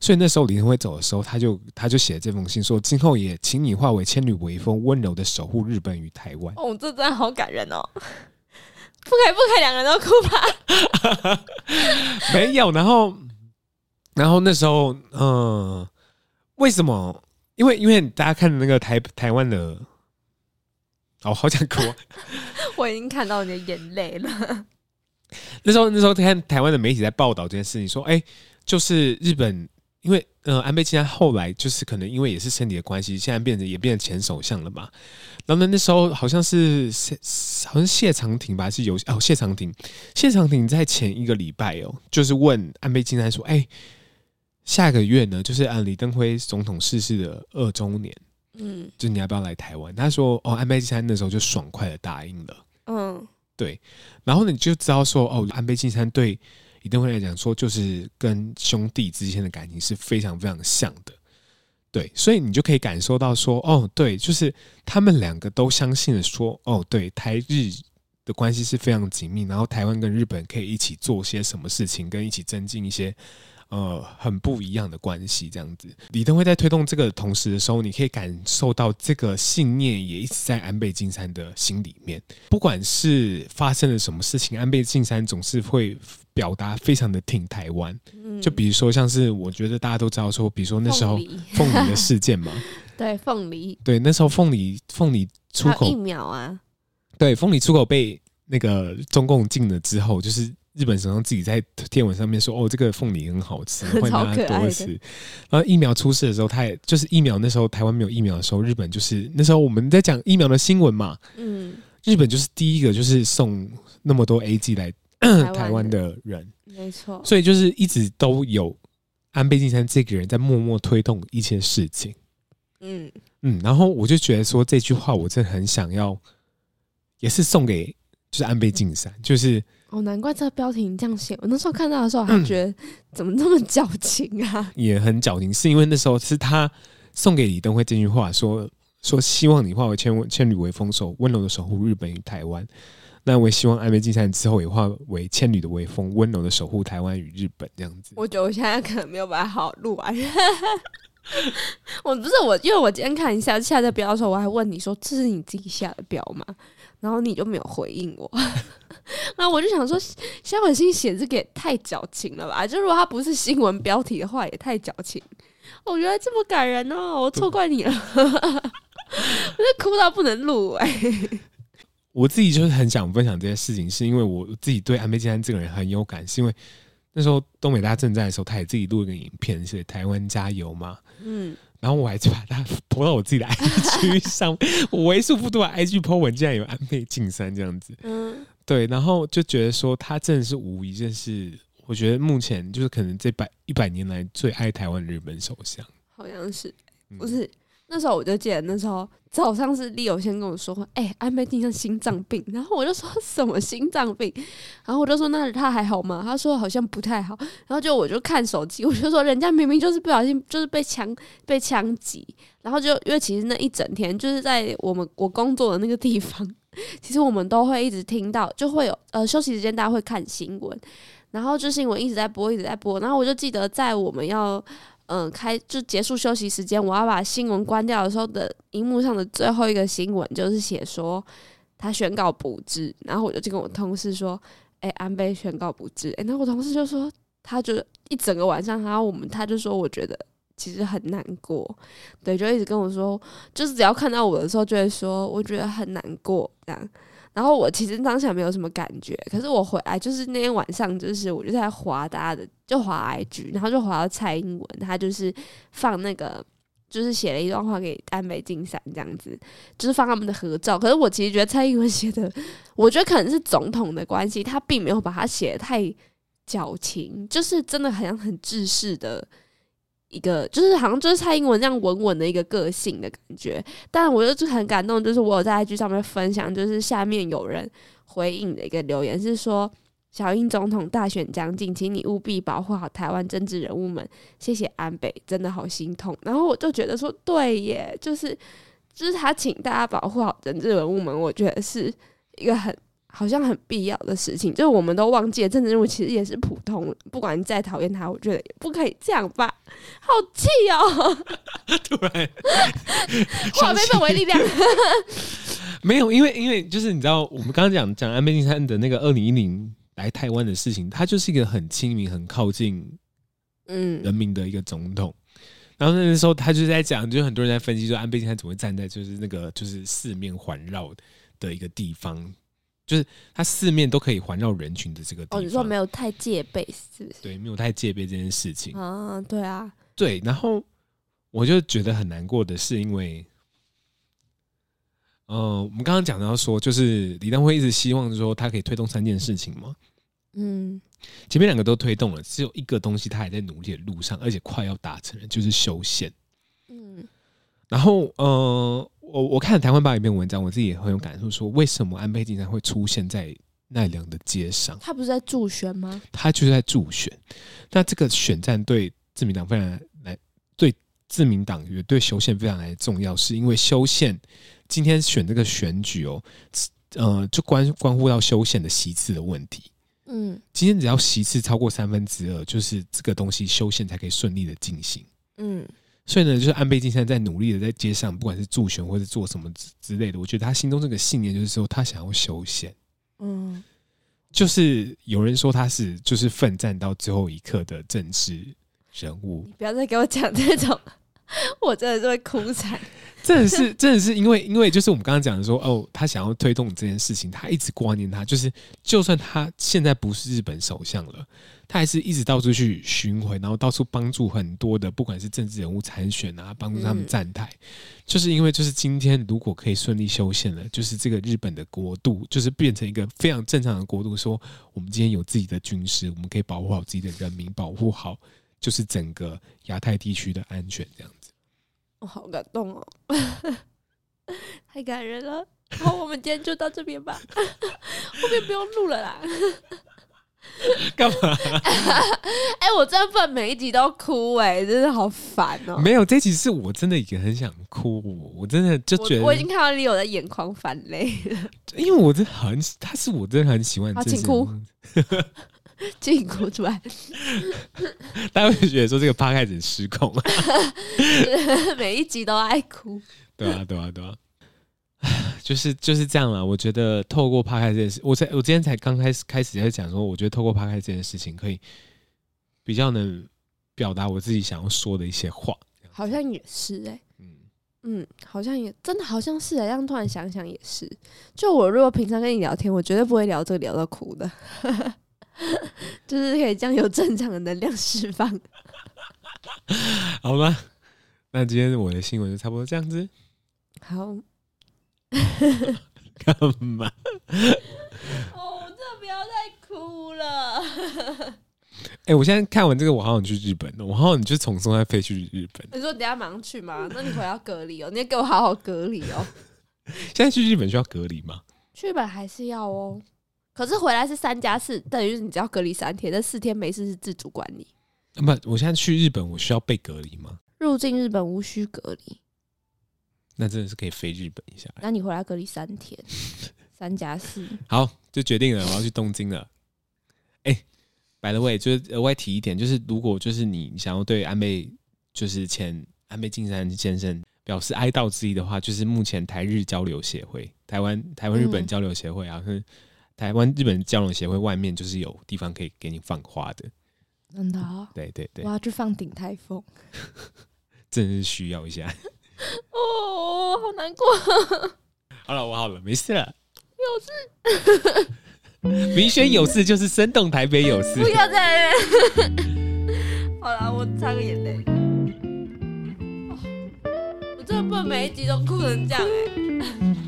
Speaker 2: 所以那时候林德会走的时候，他就他就写了这封信，说，今后也请你化为千缕微风，温柔的守护日本与台湾。
Speaker 1: 哦，这真的好感人哦。不可以，不可以，两个人都哭吧。<laughs>
Speaker 2: 没有，然后，然后那时候，嗯、呃，为什么？因为，因为大家看那个台台湾的，哦，好想哭。<laughs>
Speaker 1: 我已经看到你的眼泪了。<laughs>
Speaker 2: 那时候，那时候看台湾的媒体在报道这件事情，说，哎，就是日本。因为呃，安倍晋三后来就是可能因为也是身体的关系，现在变成也变成前首相了嘛。然后呢，那时候好像是谢，好像谢长廷吧，是有哦，谢长廷，谢长廷在前一个礼拜哦，就是问安倍晋三说：“哎，下个月呢，就是按李登辉总统逝世的二周年，嗯，就你要不要来台湾？”他说：“哦，安倍晋三那时候就爽快的答应了。”嗯，对。然后呢，你就知道说：“哦，安倍晋三对。”李登辉来讲说，就是跟兄弟之间的感情是非常非常像的，对，所以你就可以感受到说，哦，对，就是他们两个都相信了说，哦，对，台日的关系是非常紧密，然后台湾跟日本可以一起做些什么事情，跟一起增进一些。呃，很不一样的关系，这样子。李登辉在推动这个同时的时候，你可以感受到这个信念也一直在安倍晋三的心里面。不管是发生了什么事情，安倍晋三总是会表达非常的挺台湾。嗯，就比如说像是我觉得大家都知道说，比如说那时候凤梨的事件嘛，<laughs>
Speaker 1: 对，凤梨，
Speaker 2: 对，那时候凤梨凤梨出口
Speaker 1: 疫苗啊，
Speaker 2: 对，凤梨出口被那个中共禁了之后，就是。日本首相自己在天文上面说：“哦，这个凤梨很好吃，欢迎大家多吃。”然后疫苗出事的时候，他也就是疫苗那时候台湾没有疫苗的时候，日本就是那时候我们在讲疫苗的新闻嘛。嗯，日本就是第一个就是送那么多 A G 来台湾的人，
Speaker 1: 没错。
Speaker 2: 所以就是一直都有安倍晋三这个人在默默推动一些事情。嗯嗯，然后我就觉得说这句话我真的很想要，也是送给就是安倍晋三，就是。
Speaker 1: 哦，难怪这个标题你这样写。我那时候看到的时候，还觉得怎么这么矫情啊？
Speaker 2: 也很矫情，是因为那时候是他送给李登辉这句话，说说希望你化为千千缕微风，守温柔的守护日本与台湾。那我也希望安倍晋三之后也化为千缕的微风，温柔的守护台湾与日本这样子。
Speaker 1: 我觉得我现在可能没有办法好好录完。<laughs> 我不是我，因为我今天看一下下的标的时候，我还问你说这是你自己下的标吗？然后你就没有回应我。<laughs> 那我就想说，萧文心写这个也太矫情了吧？就如果他不是新闻标题的话，也太矫情。我觉得这么感人哦，我错怪你了，我就哭到不能录哎、欸。
Speaker 2: 我自己就是很想分享这件事情，是因为我自己对安倍晋三这个人很有感，是因为那时候东北大震灾的时候，他也自己录一个影片，是台湾加油嘛。嗯。然后我还去把它拖到我自己的 IG 上，<laughs> 我为数不多的 IG po 文竟然有安倍晋三这样子。嗯。对，然后就觉得说他真的是无疑，就是我觉得目前就是可能这百一百年来最爱台湾的日本首相，
Speaker 1: 好像是不是？那时候我就记得那时候早上是 Leo 先跟我说，哎、欸，安倍晋三心脏病，然后我就说什么心脏病，然后我就说那他还好吗？他说好像不太好，然后就我就看手机，我就说人家明明就是不小心就是被枪被枪击，然后就因为其实那一整天就是在我们我工作的那个地方。其实我们都会一直听到，就会有呃休息时间，大家会看新闻，然后就新闻一直在播，一直在播。然后我就记得，在我们要嗯、开就结束休息时间，我要把新闻关掉的时候的荧幕上的最后一个新闻，就是写说他宣告不治。然后我就去跟我同事说：“哎、安倍宣告不治。”哎，那我同事就说：“他就一整个晚上，然后我们他就说，我觉得。”其实很难过，对，就一直跟我说，就是只要看到我的时候，就会说我觉得很难过这样。然后我其实当下没有什么感觉，可是我回来就是那天晚上，就是我就在滑大家的，就滑 IG，然后就滑到蔡英文，他就是放那个就是写了一段话给安倍晋三这样子，就是放他们的合照。可是我其实觉得蔡英文写的，我觉得可能是总统的关系，他并没有把它写的太矫情，就是真的好像很制式的一个，就是好像就是蔡英文这样稳稳的一个个性的感觉。但我就很感动，就是我有在 IG 上面分享，就是下面有人回应的一个留言是说。小英总统大选将近，请你务必保护好台湾政治人物们。谢谢安倍，真的好心痛。然后我就觉得说，对耶，就是就是他请大家保护好政治人物们，我觉得是一个很好像很必要的事情。就是我们都忘记了，政治人物其实也是普通，不管你再讨厌他，我觉得也不可以这样吧。好气哦！<laughs>
Speaker 2: 突然，<laughs>
Speaker 1: 化悲愤为力量。<laughs>
Speaker 2: 没有，因为因为就是你知道，我们刚刚讲讲安倍晋三的那个二零一零。来台湾的事情，他就是一个很亲民、很靠近嗯人民的一个总统。嗯、然后那个时候，他就是在讲，就很多人在分析说，安倍晋三怎么会站在就是那个就是四面环绕的一个地方，就是它四面都可以环绕人群的这个地方。
Speaker 1: 哦，你说没有太戒备，是不是？
Speaker 2: 对，没有太戒备这件事情。
Speaker 1: 啊，对啊，
Speaker 2: 对。然后我就觉得很难过的是，因为。嗯、呃，我们刚刚讲到说，就是李登辉一直希望说他可以推动三件事情嘛。嗯，前面两个都推动了，只有一个东西他还在努力的路上，而且快要达成了，就是修宪。嗯，然后呃，我我看了台湾报一篇文章，我自己也很有感受，说为什么安倍晋三会出现在奈良的街上？
Speaker 1: 他不是在助选吗？
Speaker 2: 他就是在助选。那这个选战对自民党非常来，对自民党也对修宪非常来重要，是因为修宪。今天选这个选举哦，呃，就关关乎到修宪的席次的问题。嗯，今天只要席次超过三分之二，就是这个东西修宪才可以顺利的进行。嗯，所以呢，就是安倍晋三在努力的在街上，不管是助选或是做什么之之类的，我觉得他心中这个信念就是说，他想要修宪。嗯，就是有人说他是就是奋战到最后一刻的政治人物。
Speaker 1: 你不要再给我讲这种。<laughs> 我真的是会哭惨，<laughs>
Speaker 2: 真的是，真的是因为，因为就是我们刚刚讲的说，哦，他想要推动这件事情，他一直挂念他，就是就算他现在不是日本首相了，他还是一直到处去巡回，然后到处帮助很多的，不管是政治人物参选啊，帮助他们站台，嗯、就是因为就是今天如果可以顺利修宪了，就是这个日本的国度，就是变成一个非常正常的国度，说我们今天有自己的军师，我们可以保护好自己的人民，保护好就是整个亚太地区的安全，这样。
Speaker 1: 我、哦、好感动哦，<laughs> 太感人了。好，我们今天就到这边吧，<laughs> 后面不用录了啦。<laughs>
Speaker 2: 干嘛？
Speaker 1: 哎、欸，我真的不每一集都哭哎、欸，真的好烦哦。
Speaker 2: 没有，这集是我真的也很想哭，我真的就觉得我，
Speaker 1: 我已经看到你有的眼眶泛泪了。
Speaker 2: 因为我真的很，他是我真的很喜欢。
Speaker 1: 好，请哭。<laughs> 尽哭出来，<laughs>
Speaker 2: 大家会觉得说这个趴开始失控，<laughs>
Speaker 1: 每一集都爱哭。
Speaker 2: 对啊，对啊，对啊，<sighs> 就是就是这样了。我觉得透过趴开这件事，我在我今天才刚开始开始在讲说，我觉得透过趴开这件事情，可以比较能表达我自己想要说的一些话。
Speaker 1: 好像也是哎、欸，嗯嗯，好像也真的好像是哎、欸，这样突然想想也是。就我如果平常跟你聊天，我绝对不会聊这个聊到哭的。<laughs> 就是可以将有正常的能量释放，<laughs>
Speaker 2: 好吧？那今天我的新闻就差不多这样子。
Speaker 1: 好，<laughs>
Speaker 2: 干嘛？
Speaker 1: 哦，真的不要再哭了。
Speaker 2: 哎、欸，我现在看完这个，我好想去日本了。我好想你就从松山飞去日本。
Speaker 1: 你说等下马上去吗？那你回要隔离哦，你要给我好好隔离哦。
Speaker 2: 现在去日本需要隔离吗？
Speaker 1: 去日本还是要哦。可是回来是三加四，等于你只要隔离三天，那四天没事是自主管理。
Speaker 2: 不，我现在去日本，我需要被隔离吗？
Speaker 1: 入境日本无需隔离。
Speaker 2: 那真的是可以飞日本一下。
Speaker 1: 那你回来隔离三天，<laughs> 三加四。
Speaker 2: 好，就决定了，我要去东京了。哎、欸，by the way，就是额外提一点，就是如果就是你想要对安倍，就是前安倍晋三先生表示哀悼之意的话，就是目前台日交流协会、台湾台湾日本交流协会啊，是。台湾日本交流协会外面就是有地方可以给你放花的，
Speaker 1: 真的、哦？
Speaker 2: 对对对，
Speaker 1: 我要去放顶台风，<laughs>
Speaker 2: 真的是需要一下。
Speaker 1: 哦，好难过。
Speaker 2: 好了，我好了，没事了。
Speaker 1: 有事？
Speaker 2: 明轩有事就是生动台北有事。
Speaker 1: 不要再。好了，我擦个眼泪。我真的不能每一集都哭成这样哎。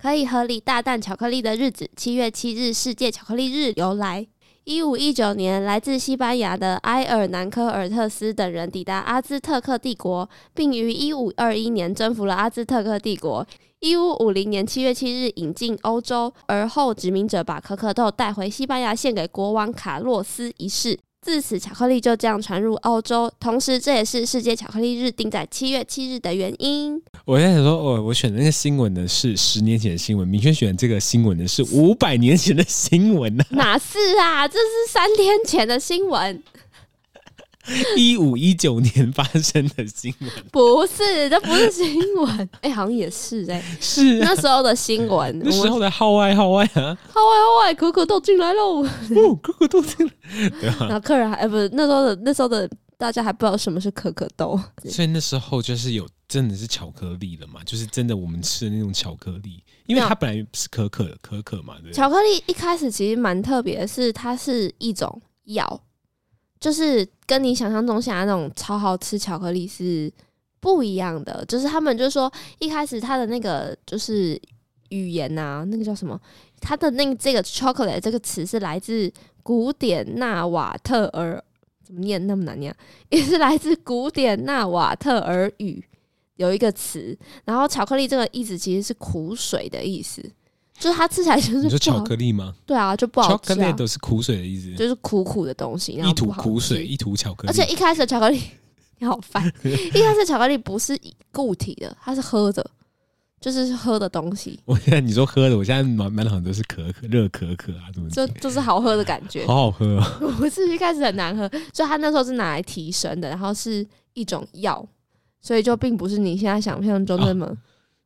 Speaker 1: 可以合理大啖巧克力的日子，七月七日世界巧克力日由来。一五一九年，来自西班牙的埃尔南科尔特斯等人抵达阿兹特克帝国，并于一五二一年征服了阿兹特克帝国。一五五零年七月七日引进欧洲，而后殖民者把可可豆带回西班牙献给国王卡洛斯一世。自此，巧克力就这样传入欧洲，同时这也是世界巧克力日定在七月七日的原因。
Speaker 2: 我在想说，哦，我选的那个新闻呢是十年前的新闻，明轩选的这个新闻呢是五百年前的新闻呢、啊？
Speaker 1: 哪是啊，这是三天前的新闻。<laughs>
Speaker 2: 一五一九年发生的新闻，
Speaker 1: 不是，这不是新闻。<laughs> 哎、欸，好像也是哎、欸，
Speaker 2: 是、啊、
Speaker 1: 那时候的新闻。<laughs>
Speaker 2: 那时候的号外号外啊，号外
Speaker 1: 号外，可可豆进来喽！
Speaker 2: 哦，可可豆进来，对啊。
Speaker 1: 然后客人还哎，不是那时候的那时候的大家还不知道什么是可可豆，
Speaker 2: 所以那时候就是有真的是巧克力了嘛，就是真的我们吃的那种巧克力，因为它本来是可可可可嘛。对，
Speaker 1: 巧克力一开始其实蛮特别的是，它是一种药。就是跟你想象中想的那种超好吃巧克力是不一样的。就是他们就说一开始他的那个就是语言呐、啊，那个叫什么？他的那这个 chocolate 这个词是来自古典纳瓦特尔，怎么念那么难念？也是来自古典纳瓦特尔语有一个词。然后巧克力这个意思其实是苦水的意思。就是它吃起来就是
Speaker 2: 你说巧克力吗？
Speaker 1: 对啊，就不好吃啊。巧克力
Speaker 2: 都是苦水的意思，
Speaker 1: 就是苦苦的东西，
Speaker 2: 一吐苦水，一吐巧克力。
Speaker 1: 而且一开始的巧克力 <laughs> 你好烦，<laughs> 一开始巧克力不是固体的，它是喝的，就是喝的东西。
Speaker 2: 我现在你说喝的，我现在满满脑很多是可可、热可可啊，怎么
Speaker 1: 就就是好喝的感觉，<laughs>
Speaker 2: 好好喝啊！
Speaker 1: 不是一开始很难喝，所以它那时候是拿来提神的，然后是一种药，所以就并不是你现在想象中那么。哦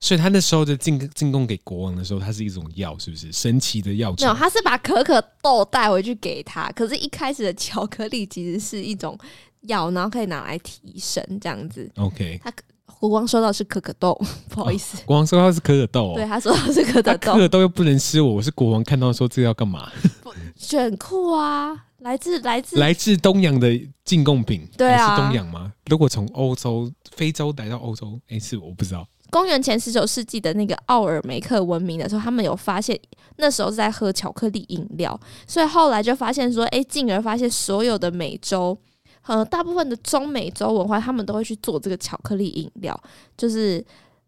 Speaker 2: 所以他那时候的进进贡给国王的时候，它是一种药，是不是神奇的药？
Speaker 1: 没有，他是把可可豆带回去给他。可是，一开始的巧克力其实是一种药，然后可以拿来提神这样子。
Speaker 2: OK，
Speaker 1: 他国王收到是可可豆，不好意思，
Speaker 2: 哦、国王收到是可可豆、哦。
Speaker 1: 对，他收到是可可豆，
Speaker 2: 可可豆又不能吃我，我是国王，看到说这个要干嘛？
Speaker 1: 选酷啊，来自来自
Speaker 2: 来自东洋的进贡品，
Speaker 1: 对啊，
Speaker 2: 是东洋吗？如果从欧洲、非洲来到欧洲，哎、欸，是我不知道。
Speaker 1: 公元前十九世纪的那个奥尔梅克文明的时候，他们有发现那时候在喝巧克力饮料，所以后来就发现说，哎、进而发现所有的美洲，呃，大部分的中美洲文化，他们都会去做这个巧克力饮料，就是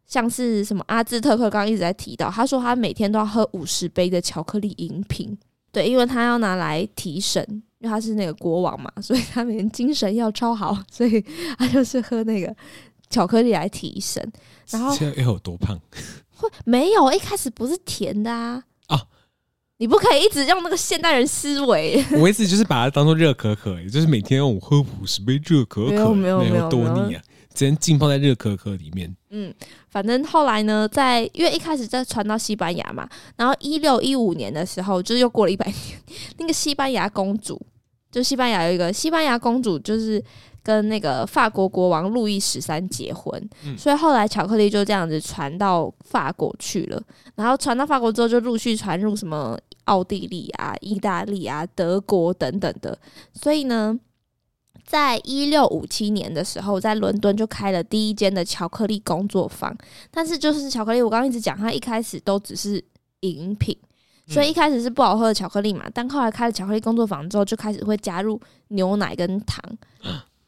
Speaker 1: 像是什么阿兹特克刚刚一直在提到，他说他每天都要喝五十杯的巧克力饮品，对，因为他要拿来提神，因为他是那个国王嘛，所以他每天精神要超好，所以他就是喝那个。巧克力来提神，然后
Speaker 2: 现在又有多胖？
Speaker 1: 会没有？一开始不是甜的啊！
Speaker 2: 啊，
Speaker 1: 你不可以一直用那个现代人思维。
Speaker 2: 我一直就是把它当做热可可，也就是每天让我喝五十杯热可可，没有没有没有多腻啊！只能浸泡在热可可里面。
Speaker 1: 嗯，反正后来呢，在因为一开始在传到西班牙嘛，然后一六一五年的时候，就是又过了一百年，那个西班牙公主，就西班牙有一个西班牙公主，就是。跟那个法国国王路易十三结婚，嗯，所以后来巧克力就这样子传到法国去了。然后传到法国之后，就陆续传入什么奥地利啊、意大利啊、德国等等的。所以呢，在一六五七年的时候，在伦敦就开了第一间的巧克力工作坊。但是就是巧克力，我刚刚一直讲，它一开始都只是饮品，所以一开始是不好喝的巧克力嘛。但后来开了巧克力工作坊之后，就开始会加入牛奶跟糖。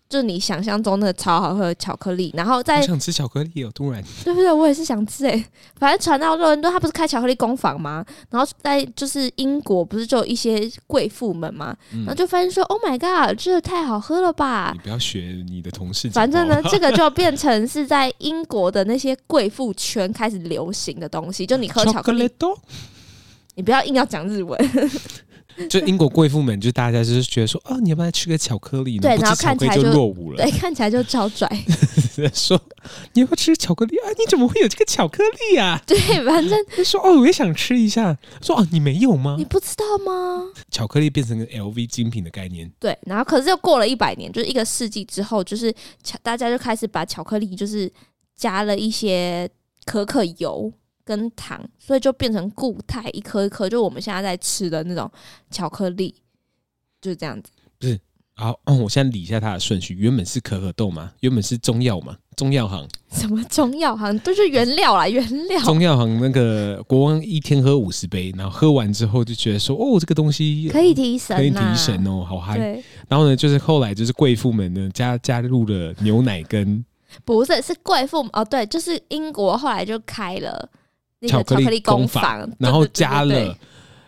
Speaker 1: 就你想象中的超好喝的巧克力，然后再
Speaker 2: 想吃巧克力哦，突然 <laughs>
Speaker 1: 对不对？我也是想吃诶、欸。反正传到伦敦，他不是开巧克力工坊吗？然后在就是英国，不是就有一些贵妇们吗？然后就发现说、嗯、，Oh my god，这太好喝了吧！
Speaker 2: 你不要学你的同事。
Speaker 1: 反正呢，这个就 <laughs> 变成是在英国的那些贵妇圈开始流行的东西。就你喝巧克力，你不要硬要讲日文。<laughs>
Speaker 2: 就英国贵妇们，就大家就是觉得说，哦，你要不要吃个巧克力？
Speaker 1: 对，然后看起来就
Speaker 2: 落伍了。
Speaker 1: 对，看起来就超拽。<laughs>
Speaker 2: 说你要不要吃巧克力啊？你怎么会有这个巧克力啊？<laughs>
Speaker 1: 对，反正
Speaker 2: 就说哦，我也想吃一下。说哦，你没有吗？
Speaker 1: 你不知道吗？
Speaker 2: 巧克力变成个 LV 精品的概念。
Speaker 1: 对，然后可是又过了一百年，就是一个世纪之后，就是巧大家就开始把巧克力就是加了一些可可油。跟糖，所以就变成固态，一颗一颗，就我们现在在吃的那种巧克力，就是这样子。
Speaker 2: 不是好，哦，我现在理一下它的顺序。原本是可可豆嘛，原本是中药嘛，中药行。<laughs>
Speaker 1: 什么中药行都是原料啦，原料。
Speaker 2: 中药行那个国王一天喝五十杯，然后喝完之后就觉得说，哦，这个东西
Speaker 1: 可以提神，
Speaker 2: 可以提神哦，好嗨。然后呢，就是后来就是贵妇们呢加加入了牛奶跟，
Speaker 1: 不是是贵妇哦，对，就是英国后来就开了那个巧克力工坊，
Speaker 2: 然后加了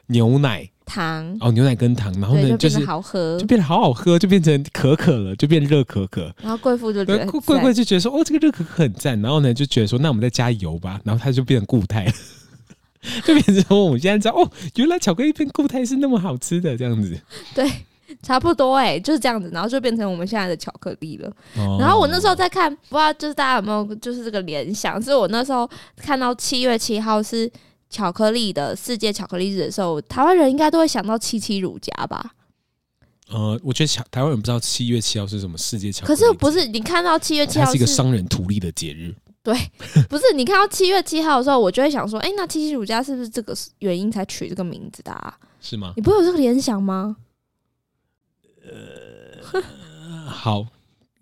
Speaker 2: 牛奶。
Speaker 1: 糖
Speaker 2: 哦，牛奶跟糖，然后呢就，就是
Speaker 1: 好喝，
Speaker 2: 就变得好好喝，就变成可可了，就变热可可。
Speaker 1: 然后贵妇就觉得
Speaker 2: 贵贵就觉得说，哦，这个热可可很赞。然后呢就觉得说，那我们再加油吧。然后它就变成固态，<laughs> 就变成说我们现在知道哦，原来巧克力变固态是那么好吃的这样子。
Speaker 1: 对，<laughs> 差不多哎、欸，就是这样子。然后就变成我们现在的巧克力了。哦、然后我那时候在看，不知道就是大家有没有就是这个联想，是我那时候看到七月七号是。巧克力的世界巧克力日的时候，台湾人应该都会想到七七乳加吧？
Speaker 2: 呃，我觉得台湾人不知道七月七号是什么世界巧克力。
Speaker 1: 可是不是你看到七月七号是，
Speaker 2: 是一个商人图利的节日？
Speaker 1: 对，<laughs> 不是你看到七月七号的时候，我就会想说，哎、欸，那七七乳加是不是这个原因才取这个名字的？啊？
Speaker 2: 是吗？
Speaker 1: 你不会有这个联想吗？
Speaker 2: 呃，<laughs> 好。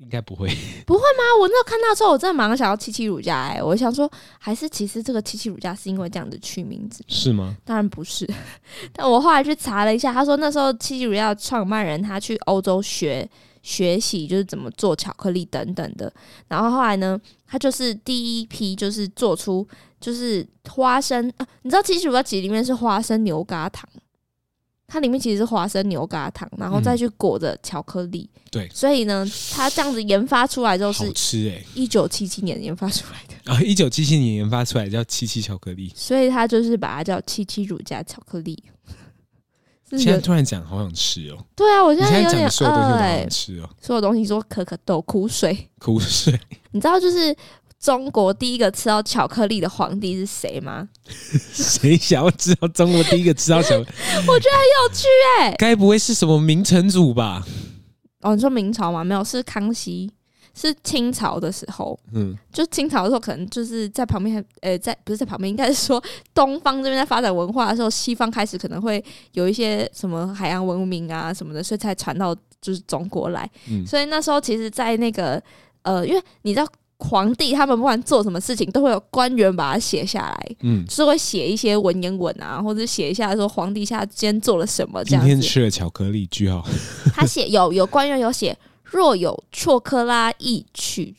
Speaker 2: 应该不会，
Speaker 1: 不会吗？我那看到之后，我真的马上想要七七乳加哎、欸，我想说，还是其实这个七七乳加是因为这样子取名字，
Speaker 2: 是吗？
Speaker 1: 当然不是，<laughs> 但我后来去查了一下，他说那时候七七乳加的创办人他去欧洲学学习，就是怎么做巧克力等等的，然后后来呢，他就是第一批就是做出就是花生啊，你知道七七乳加其实里面是花生牛轧糖。它里面其实是花生牛轧糖，然后再去裹着巧克力。
Speaker 2: 嗯、对，
Speaker 1: 所以呢，它这样子研发出来之后是，
Speaker 2: 好吃哎！
Speaker 1: 一九七七年研发出来的
Speaker 2: 啊，<laughs> 一九七七年研发出来叫七七巧克力，
Speaker 1: 所以它就是把它叫七七乳加巧克力。<laughs>
Speaker 2: 现在突然讲，好想吃哦！
Speaker 1: 对啊，我现在有点饿，
Speaker 2: 所有东西都好想吃哦，
Speaker 1: 所有东西说可可豆、苦水、
Speaker 2: 苦水，<laughs>
Speaker 1: 你知道就是。中国第一个吃到巧克力的皇帝是谁吗？
Speaker 2: 谁想要知道中国第一个吃到巧克力？<laughs>
Speaker 1: 我觉得很有趣哎、欸，
Speaker 2: 该不会是什么明成祖吧？
Speaker 1: 哦，你说明朝吗？没有，是康熙，是清朝的时候。嗯，就清朝的时候，可能就是在旁边，呃，在不是在旁边，应该是说东方这边在发展文化的时候，西方开始可能会有一些什么海洋文明啊什么的，所以才传到就是中国来。嗯，所以那时候其实，在那个呃，因为你知道。皇帝他们不管做什么事情，都会有官员把它写下来，嗯，就是会写一些文言文啊，或者写一下说皇帝下今天做了什么这样。
Speaker 2: 今天吃了巧克力，句号。<laughs>
Speaker 1: 他写有有官员有写，若有错克拉亦取，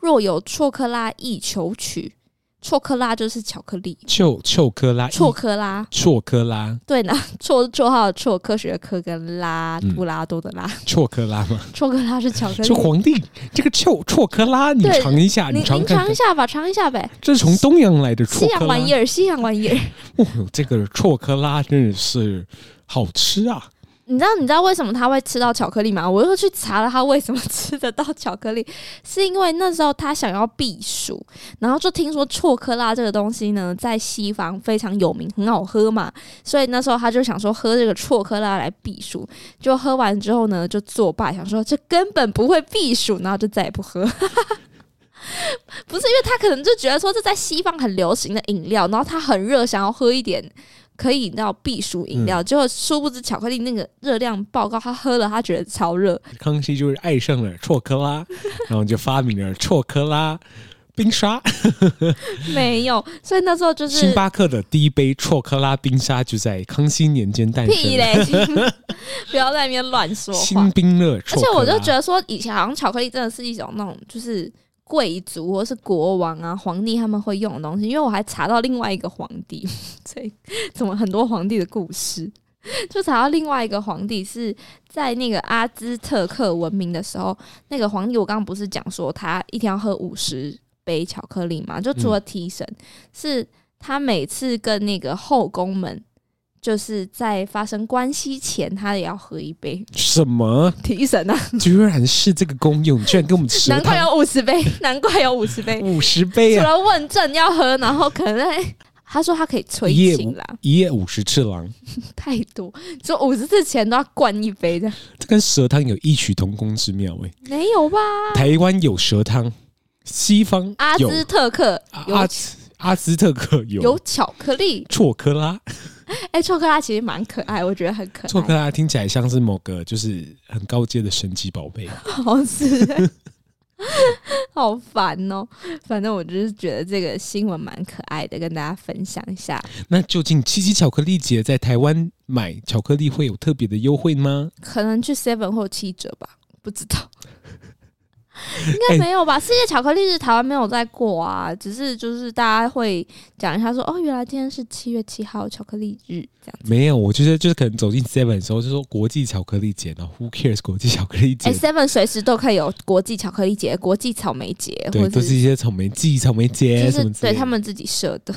Speaker 1: 若有错克拉亦求取。错克拉就是巧克力，
Speaker 2: 错错克拉，
Speaker 1: 错克拉，
Speaker 2: 错克拉，
Speaker 1: 对呢，<laughs> 错绰号的错，科学的科跟拉布拉多的拉，
Speaker 2: 错克拉吗？
Speaker 1: 错克拉是巧克力。
Speaker 2: 说皇帝这个错错克拉，你尝一下，你尝
Speaker 1: 尝一下吧，尝一下呗。
Speaker 2: 这是从东洋来的错
Speaker 1: 西洋玩意儿，西洋玩意儿。
Speaker 2: 哦，这个错克拉真的是好吃啊！
Speaker 1: 你知道你知道为什么他会吃到巧克力吗？我又去查了他为什么吃得到巧克力，是因为那时候他想要避暑，然后就听说错克拉这个东西呢，在西方非常有名，很好喝嘛，所以那时候他就想说喝这个错克拉来避暑，就喝完之后呢，就作罢，想说这根本不会避暑，然后就再也不喝。不是因为他可能就觉得说这在西方很流行的饮料，然后他很热，想要喝一点。可以饮到避暑饮料，结果殊不知巧克力那个热量爆高，他喝了他觉得超热。
Speaker 2: 康熙就是爱上了错克拉，<laughs> 然后就发明了错克拉冰沙。<laughs>
Speaker 1: 没有，所以那时候就是
Speaker 2: 星巴克的第一杯错克拉冰沙就在康熙年间诞生。
Speaker 1: 屁嘞！<laughs> 不要在那边乱说话。
Speaker 2: 星冰乐，而
Speaker 1: 且我就觉得说，以前好像巧克力真的是一种那种就是。贵族或是国王啊、皇帝他们会用的东西，因为我还查到另外一个皇帝，<laughs> 所以怎么很多皇帝的故事，就查到另外一个皇帝是在那个阿兹特克文明的时候，那个皇帝我刚刚不是讲说他一天要喝五十杯巧克力嘛？就除了提神，嗯、是他每次跟那个后宫们。就是在发生关系前，他也要喝一杯。
Speaker 2: 什么
Speaker 1: 提神啊？
Speaker 2: 居然是这个功用，居然跟我们吃。
Speaker 1: 难怪有五十杯，<laughs> 难怪有五十杯，
Speaker 2: 五十杯啊！
Speaker 1: 除了问政要喝，然后可能他说他可以催情啦，
Speaker 2: 一夜五十次郎，<laughs>
Speaker 1: 太多，就五十次前都要灌一杯的。
Speaker 2: 这跟蛇汤有异曲同工之妙诶、欸，
Speaker 1: 没有吧？
Speaker 2: 台湾有蛇汤，西方
Speaker 1: 阿兹特克有。
Speaker 2: 阿兹特克有
Speaker 1: 有巧克力，
Speaker 2: 错克拉。<laughs>
Speaker 1: 哎、欸，错克拉其实蛮可爱，我觉得很可爱。
Speaker 2: 错克拉听起来像是某个就是很高阶的神奇宝贝，
Speaker 1: 好是、欸。<laughs> 好烦哦！反正我就是觉得这个新闻蛮可爱的，跟大家分享一下。
Speaker 2: 那究竟七夕巧克力节在台湾买巧克力会有特别的优惠吗？
Speaker 1: 可能去 Seven 或七折吧，不知道。应该没有吧？世界巧克力日台湾没有在过啊，只是就是大家会讲一下说，哦，原来今天是七月七号巧克力日这样子。
Speaker 2: 没有，我觉得就是可能走进 Seven 的时候就说国际巧克力节，然后 Who cares 国际巧克力节？
Speaker 1: 哎，Seven 随时都可以有国际巧克力节、国际草莓节，对，
Speaker 2: 都是一些草莓季、草莓节什么
Speaker 1: 对他们自己设的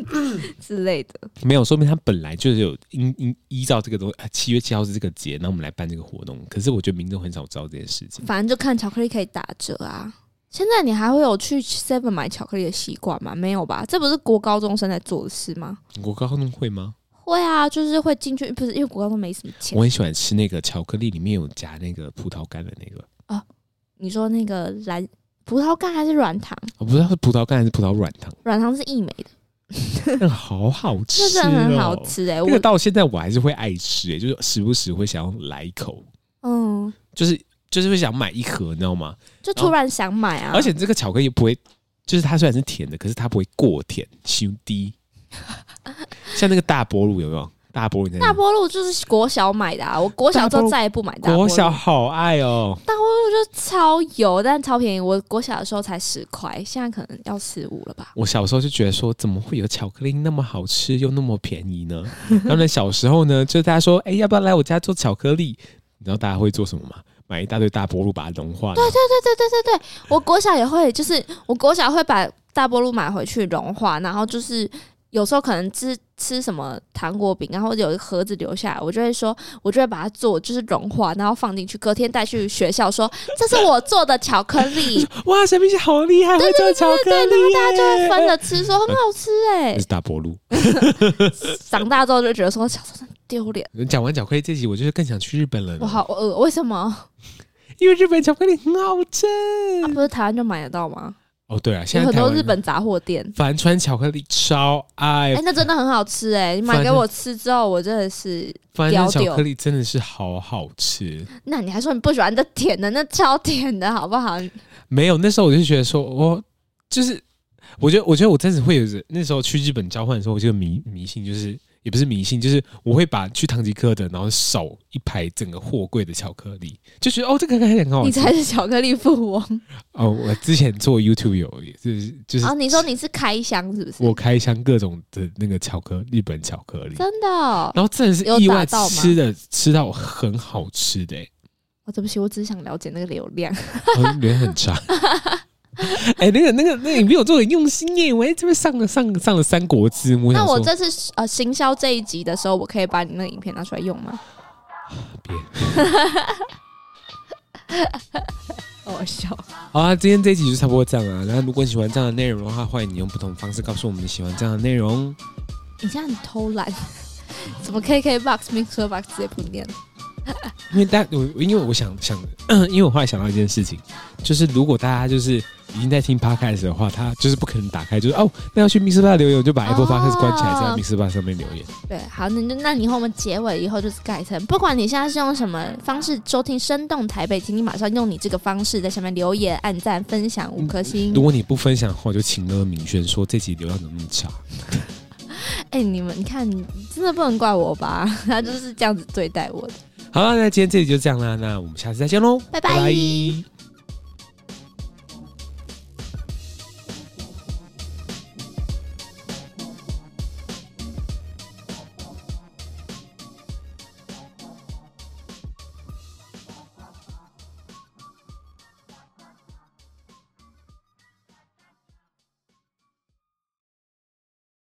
Speaker 1: <laughs> 之类的。
Speaker 2: 没有，说明他本来就是有依依依照这个东西，七月七号是这个节，那我们来办这个活动。可是我觉得民众很少知道这件事情。
Speaker 1: 反正就看巧克力可以打折啊。现在你还会有去 Seven 买巧克力的习惯吗？没有吧？这不是国高中生在做的事吗？
Speaker 2: 国高中会吗？
Speaker 1: 会啊，就是会进去，不是因为国高中没什么钱。
Speaker 2: 我很喜欢吃那个巧克力里面有夹那个葡萄干的那个。
Speaker 1: 哦，你说那个蓝葡萄干还是软糖？
Speaker 2: 我不知道是葡萄干还是葡萄软糖。
Speaker 1: 软糖是义美的，
Speaker 2: 那个好好吃，
Speaker 1: 真的很好吃哎，欸！
Speaker 2: 那个到现在我还是会爱吃哎，欸，就是时不时会想要来一口。嗯，就是。就是会想买一盒，你知道吗？
Speaker 1: 就突然想买啊！
Speaker 2: 而且这个巧克力不会，就是它虽然是甜的，可是它不会过甜，兄弟。<laughs> 像那个大波露有没有？大波露，
Speaker 1: 大波露就是国小买的啊！我国小之后再也不买大波露。
Speaker 2: 国小好爱哦！
Speaker 1: 大波露就超油，但超便宜。我国小的时候才十块，现在可能要十五了吧？
Speaker 2: 我小时候就觉得说，怎么会有巧克力那么好吃又那么便宜呢？<laughs> 然后呢，小时候呢，就大家说，哎、欸，要不要来我家做巧克力？你知道大家会做什么吗？买一大堆大波露，把它融化。
Speaker 1: 对对对对对对对，我国小也会，就是我国小会把大波露买回去融化，然后就是有时候可能吃吃什么糖果饼，然后有一个盒子留下来，我就会说，我就会把它做，就是融化，然后放进去，隔天带去学校说，这是我做的巧克力。<laughs>
Speaker 2: 哇，小明姐好厉害，会做巧克力，
Speaker 1: 对对对对，然后大家就会分着吃，说很好吃哎、欸。<laughs>
Speaker 2: 是大波露。<laughs>
Speaker 1: 长大之后就觉得说小时候真丢脸。
Speaker 2: 讲完巧克力这集，我就是更想去日本了。
Speaker 1: 我好饿，为什么？
Speaker 2: 因为日本巧克力很好吃，
Speaker 1: 啊、不是台湾就买得到吗？
Speaker 2: 哦，对啊，现在
Speaker 1: 有很多日本杂货店，
Speaker 2: 帆船巧克力超爱，哎、
Speaker 1: 欸，那真的很好吃哎、欸！你买给我吃之后，我真的是
Speaker 2: 帆船巧克力真的是好好吃。
Speaker 1: 那你还说你不喜欢这甜的，那超甜的好不好？
Speaker 2: 没有，那时候我就觉得说，我就是，我觉得，我觉得我真的会有那时候去日本交换的时候，我就迷迷信就是。也不是迷信，就是我会把去唐吉诃德，然后扫一排整个货柜的巧克力，就觉得哦，这个看起来很好吃。
Speaker 1: 你才是巧克力富翁 <laughs>
Speaker 2: 哦！我之前做 YouTube 有，就是就是
Speaker 1: 啊，你说你是开箱是不是？
Speaker 2: 我开箱各种的那个巧克力日本巧克力，
Speaker 1: 真的、哦。
Speaker 2: 然后真的是意外吃的吃到很好吃的、欸。
Speaker 1: 哦，对不起，我只是想了解那个流量，
Speaker 2: 流量很差。<laughs> <laughs> 哎、欸，那个、那个、那个，你比我做的用心耶！我还这边上了、上上了《三国志》。
Speaker 1: 那我这次呃行销这一集的时候，我可以把你那个影片拿出来用吗？别，<laughs> 好笑。
Speaker 2: 好啊，今天这一集就差不多这样啊。然后如果你喜欢这样的内容的话，欢迎你用不同的方式告诉我们你喜欢这样的内容。
Speaker 1: 你这样很偷懒，<laughs> 怎么 KKBOX、MixerBox 直接不念？
Speaker 2: 因为大我因为我想想，<clears throat> 因为我后来想到一件事情，就是如果大家就是已经在听 Podcast 的话，他就是不可能打开，就是哦，那要去 MixerBox 留言，我就把 Apple Podcast 关起来，在 MixerBox 上面留言。
Speaker 1: 对，好，那那以后我们结尾以后就是改成，不管你现在是用什么方式收听《生动台北》，请你马上用你这个方式在下面留言、按赞、分享五颗星。
Speaker 2: 如果你不分享的话，就请那个敏轩说这集流量怎么那么差。
Speaker 1: 哎、欸，你们你看，你真的不能怪我吧？<laughs> 他就是这样子对待我的。
Speaker 2: 好了，那今天这里就这样啦，那我们下次再见喽，
Speaker 1: 拜拜。拜拜。